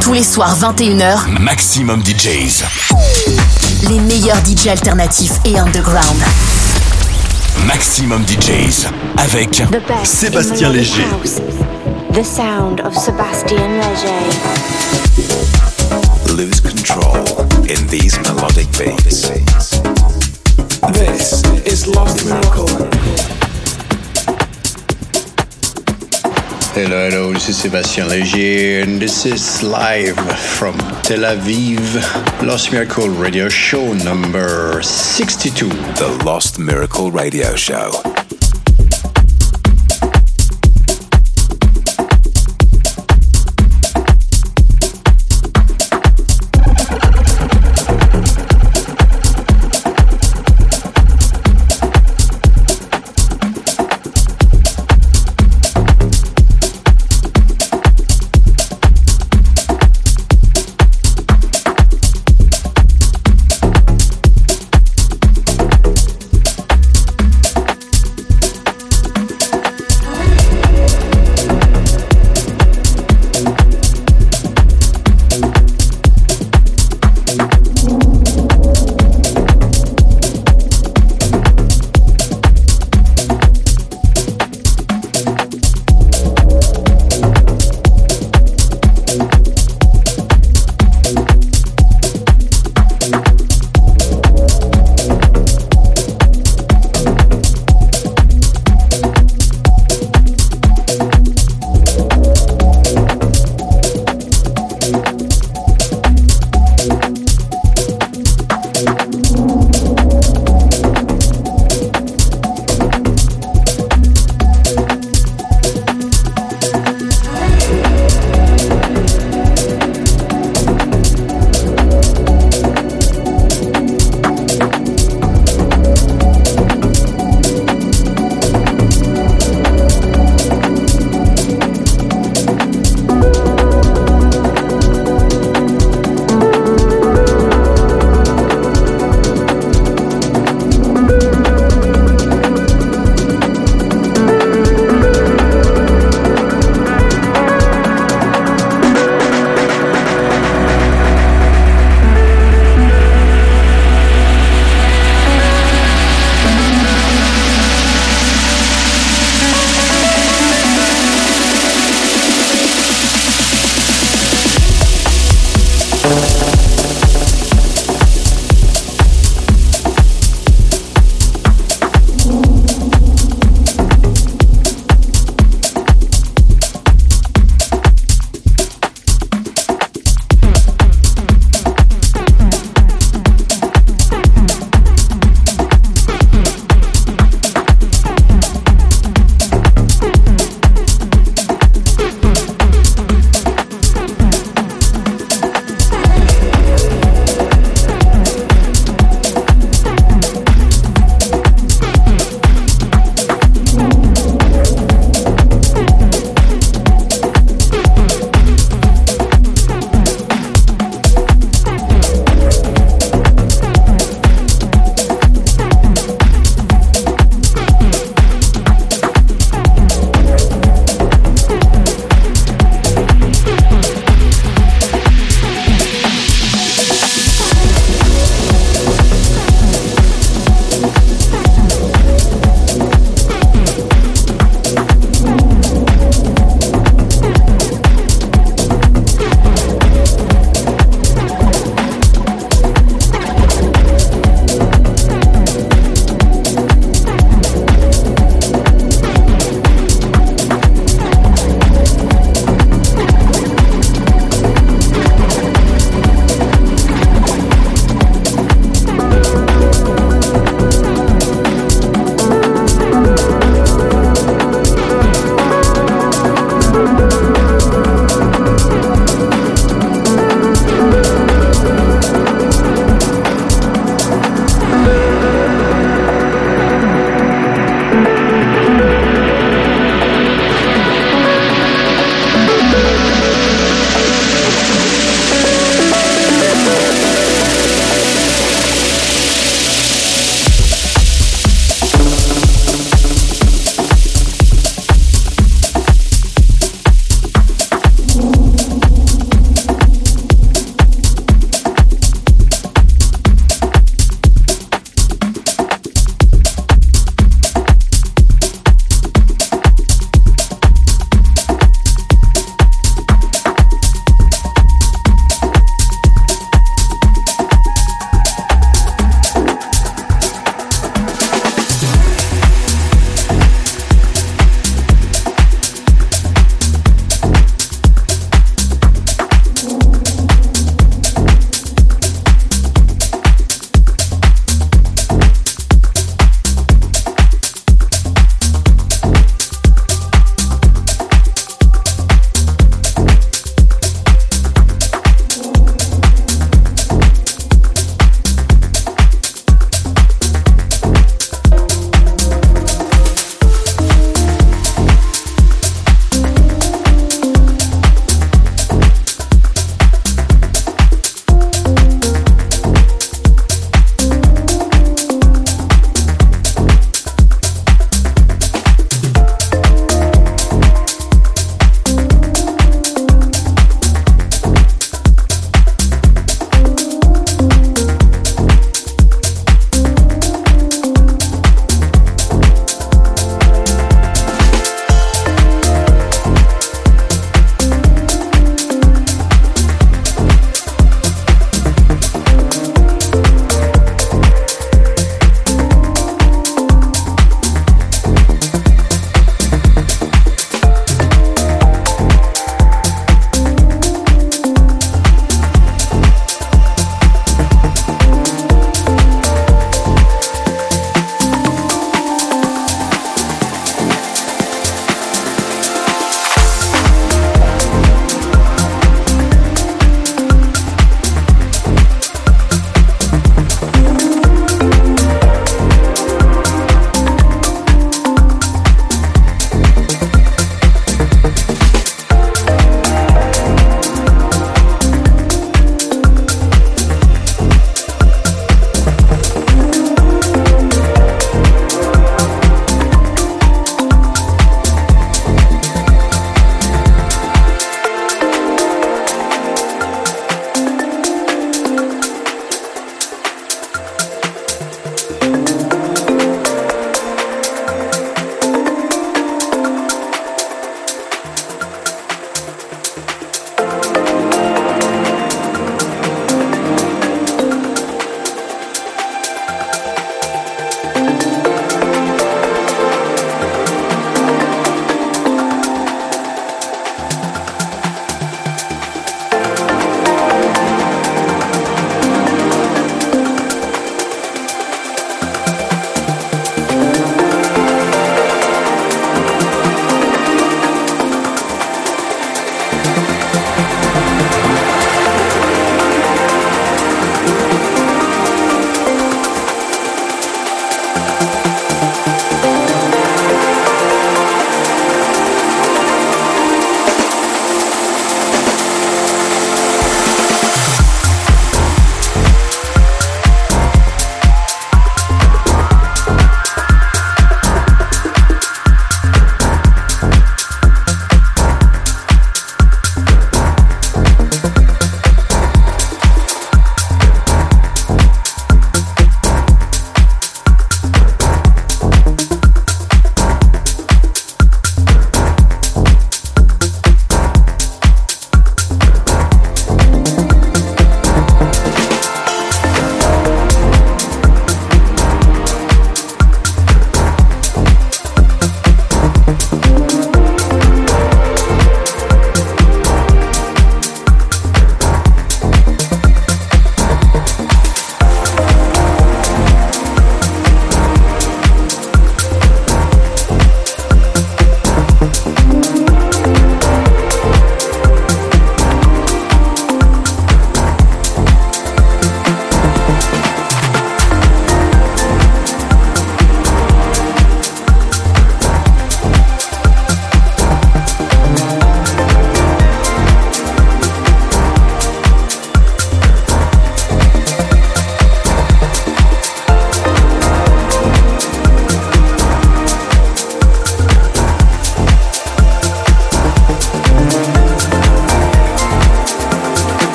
Tous les soirs 21h, Maximum DJs. les meilleurs DJ alternatifs et underground. Maximum DJs. Avec Sébastien Léger. house. The sound of Sebastian Leger. lose control in these melodic beats. This is Lost Miracle. Hello, hello, this is Sebastian Leger, and this is live from Tel Aviv, Lost Miracle Radio Show number 62. The Lost Miracle Radio Show.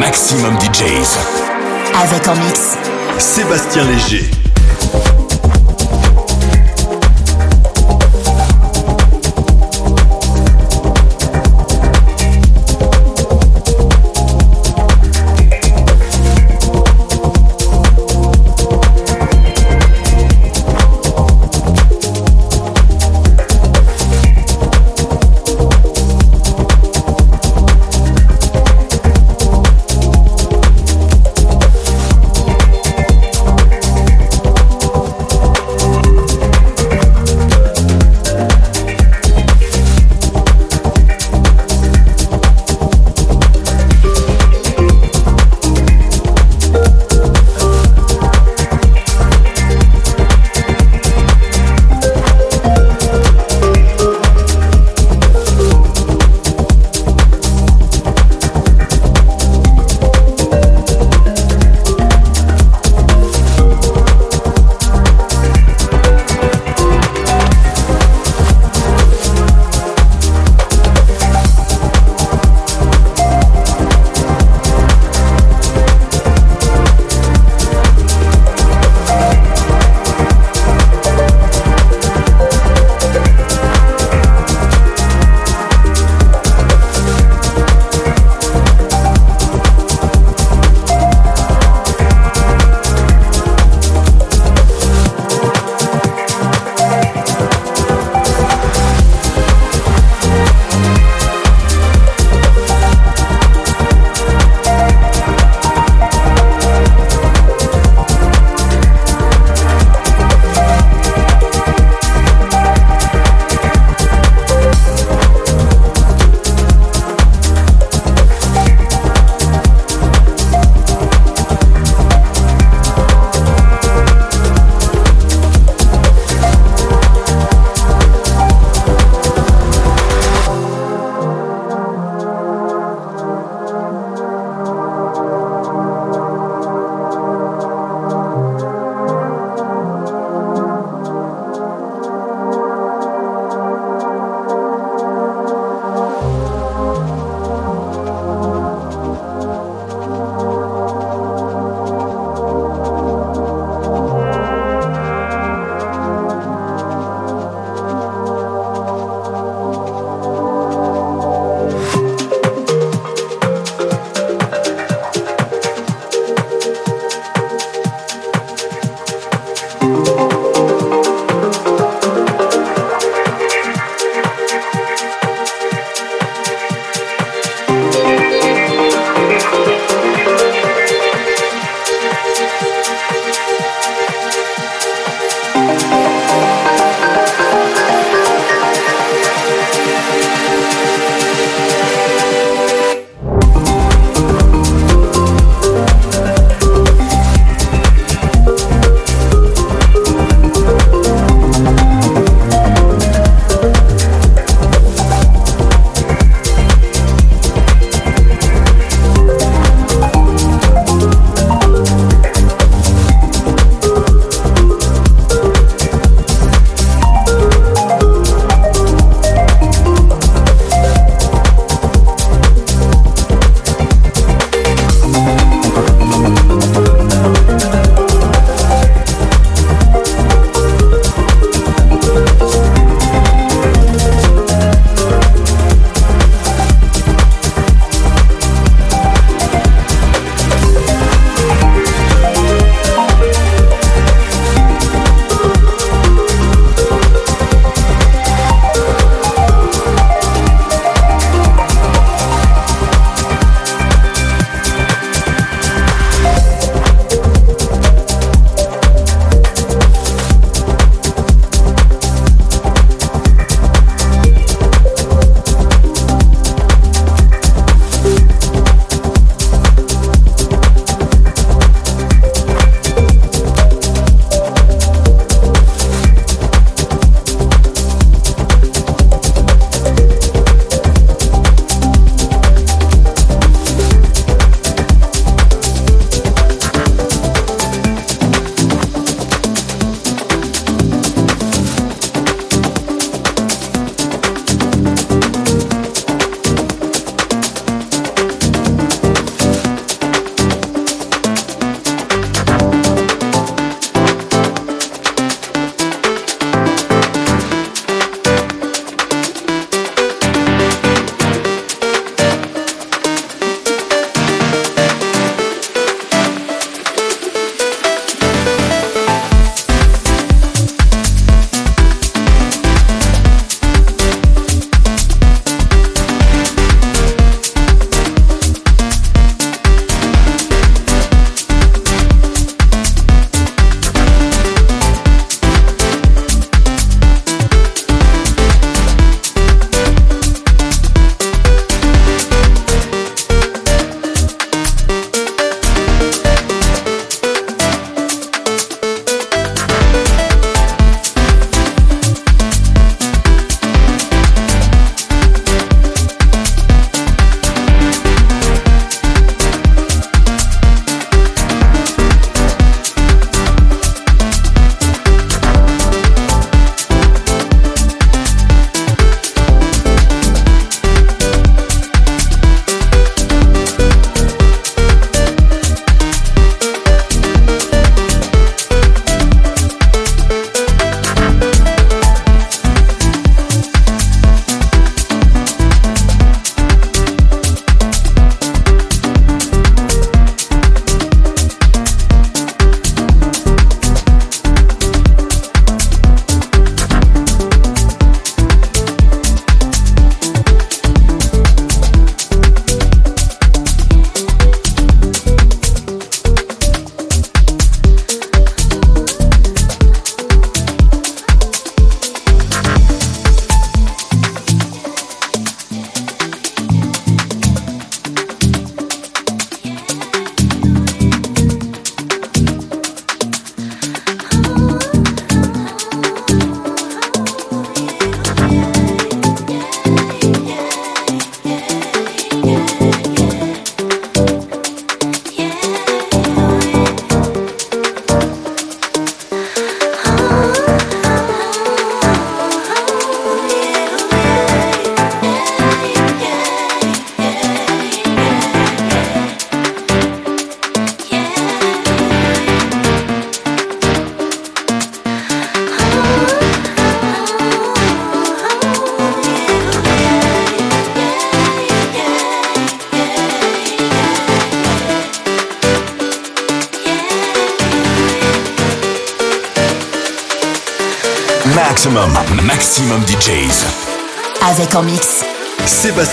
Maximum DJs. Avec en mix. Sébastien Léger.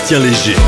Sébastien Léger.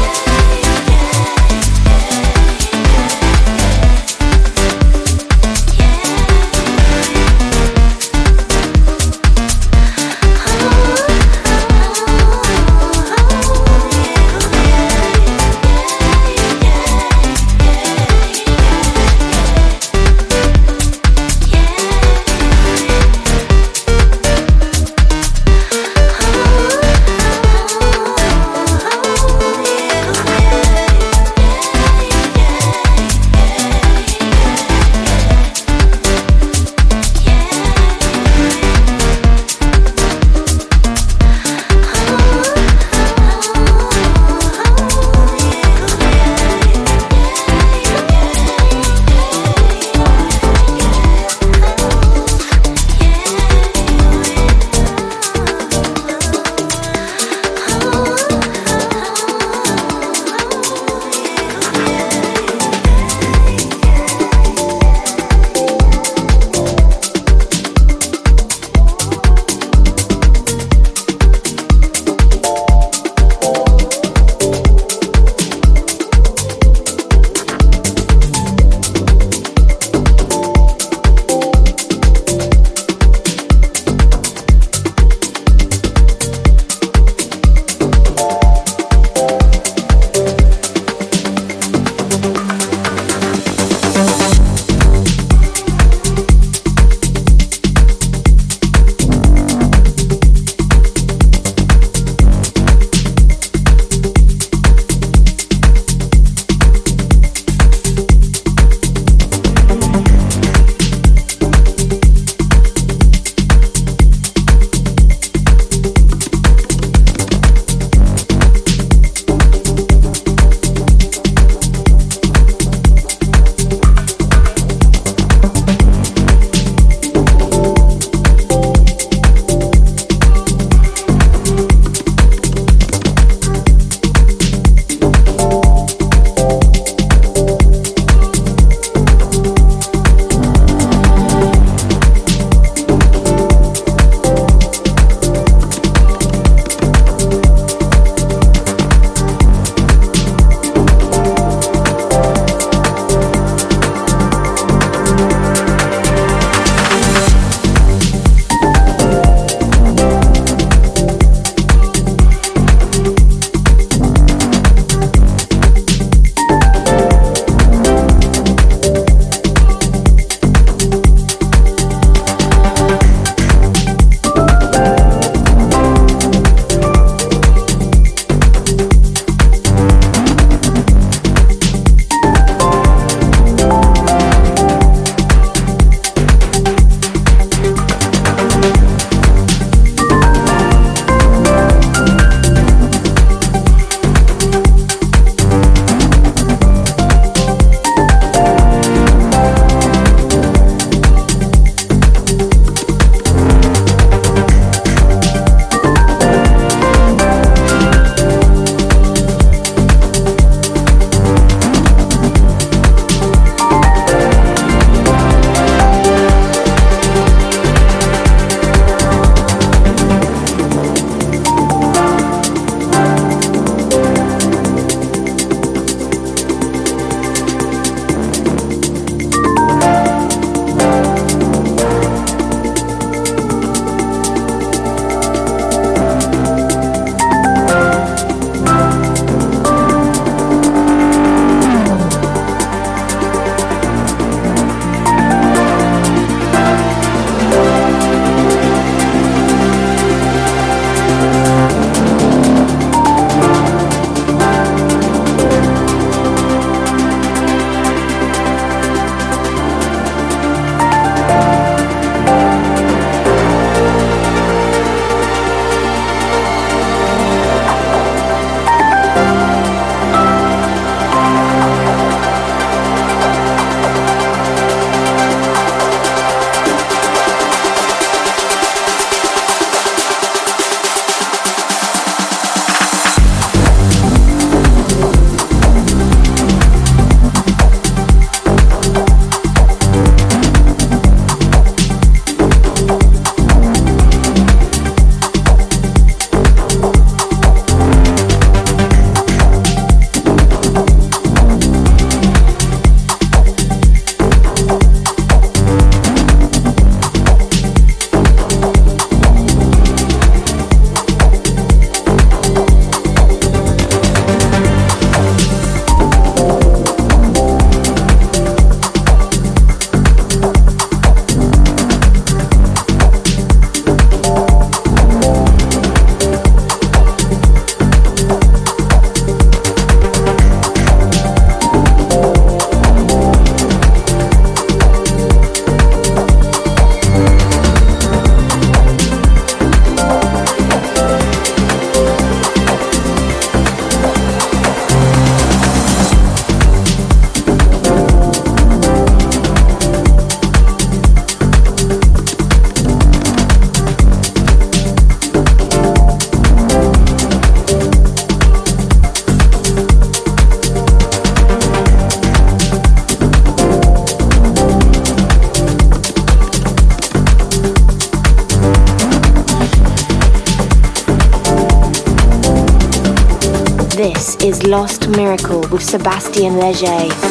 Sebastian Leger.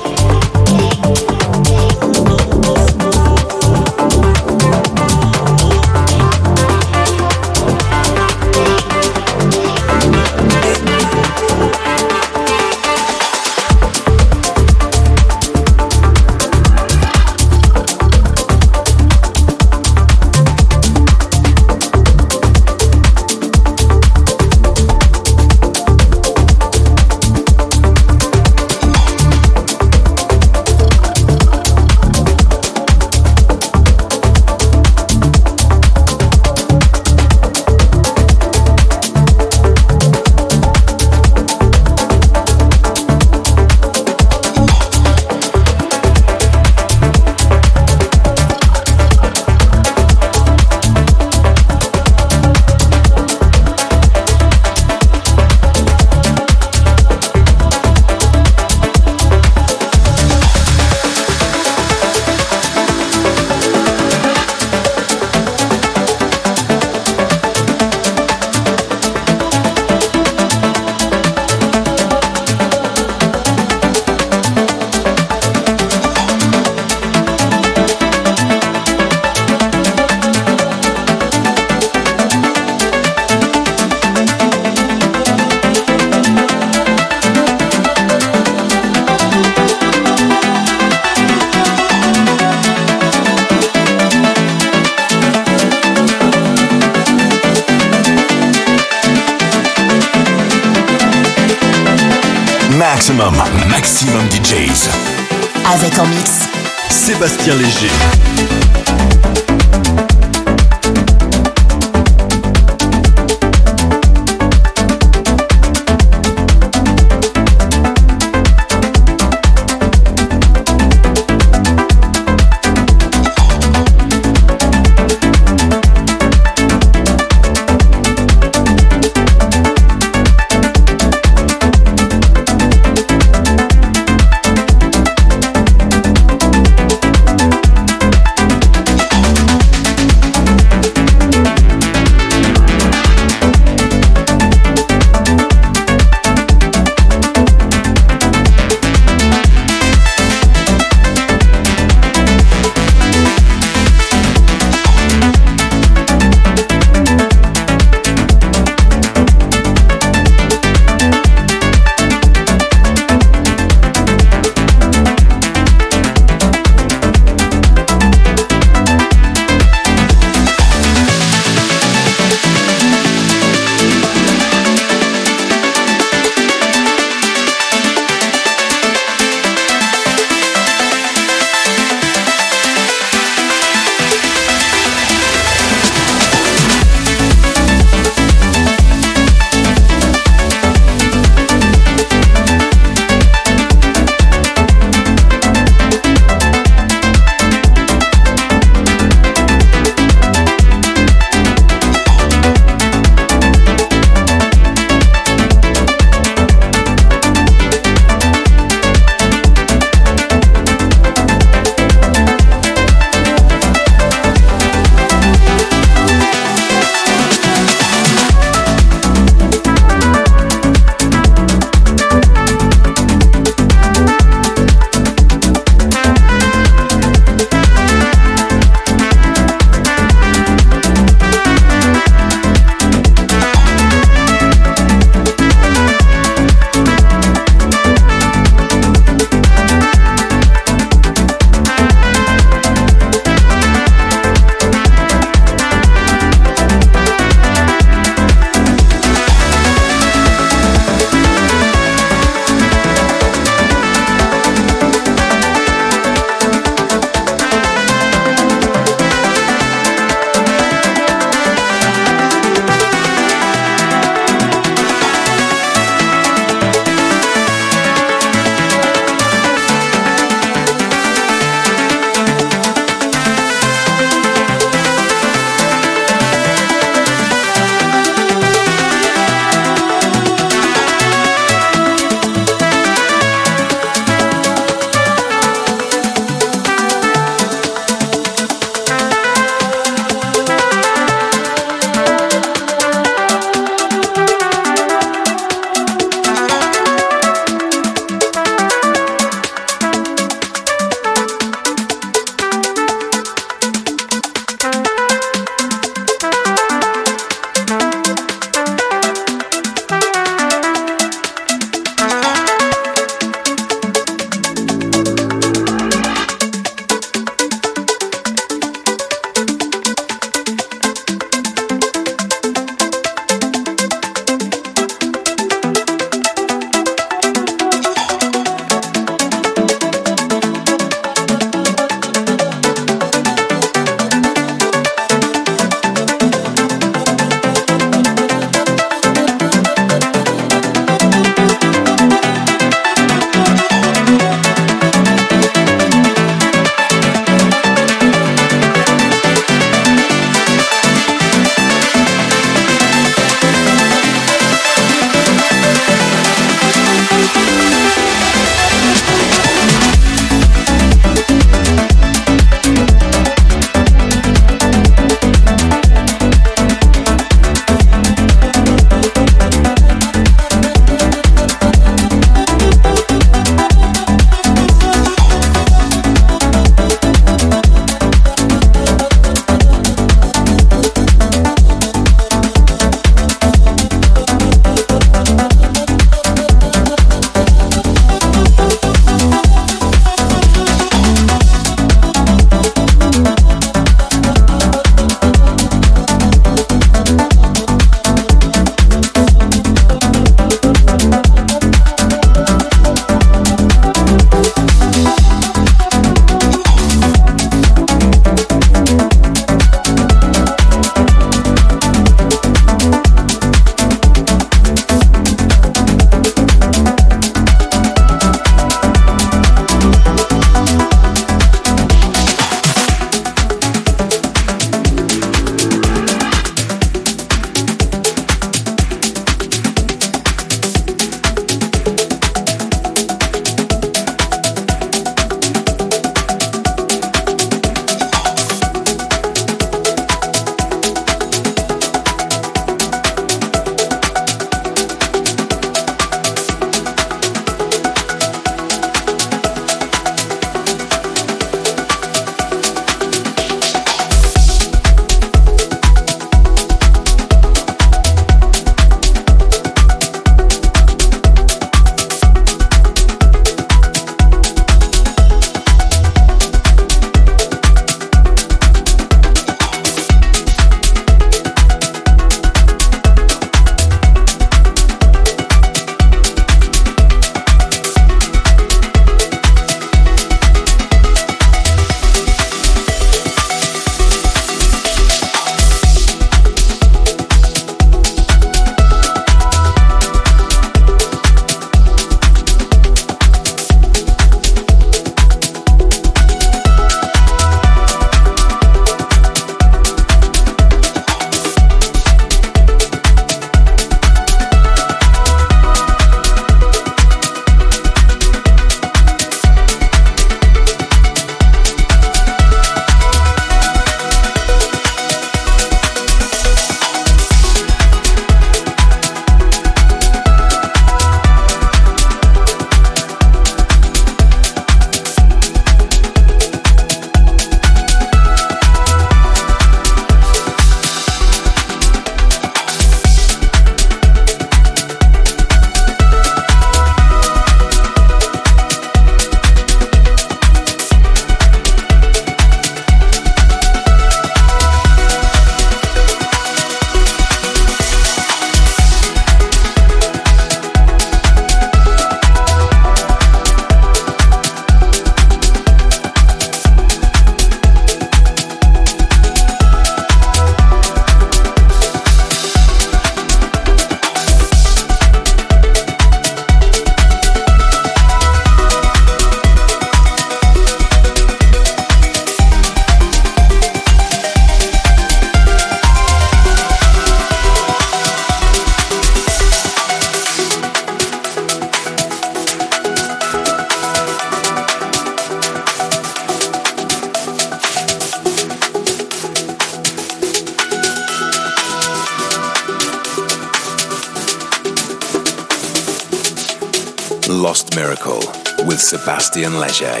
Sebastian Leger.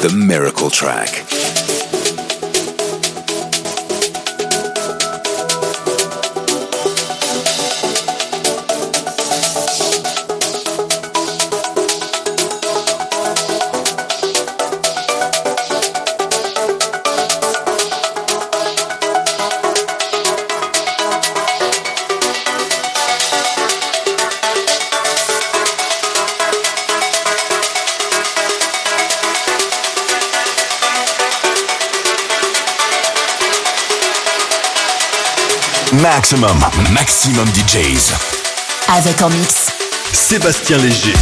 The Miracle Track. Maximum, maximum DJs. Avec en mix. Sébastien Léger.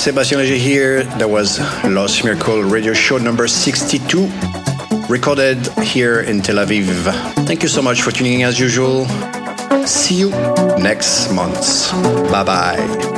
Yo. Sébastien Léger here. That was Lost Miracle Radio Show number 62, recorded here in Tel Aviv. Thank you so much for tuning in as usual. See you next month. Bye bye.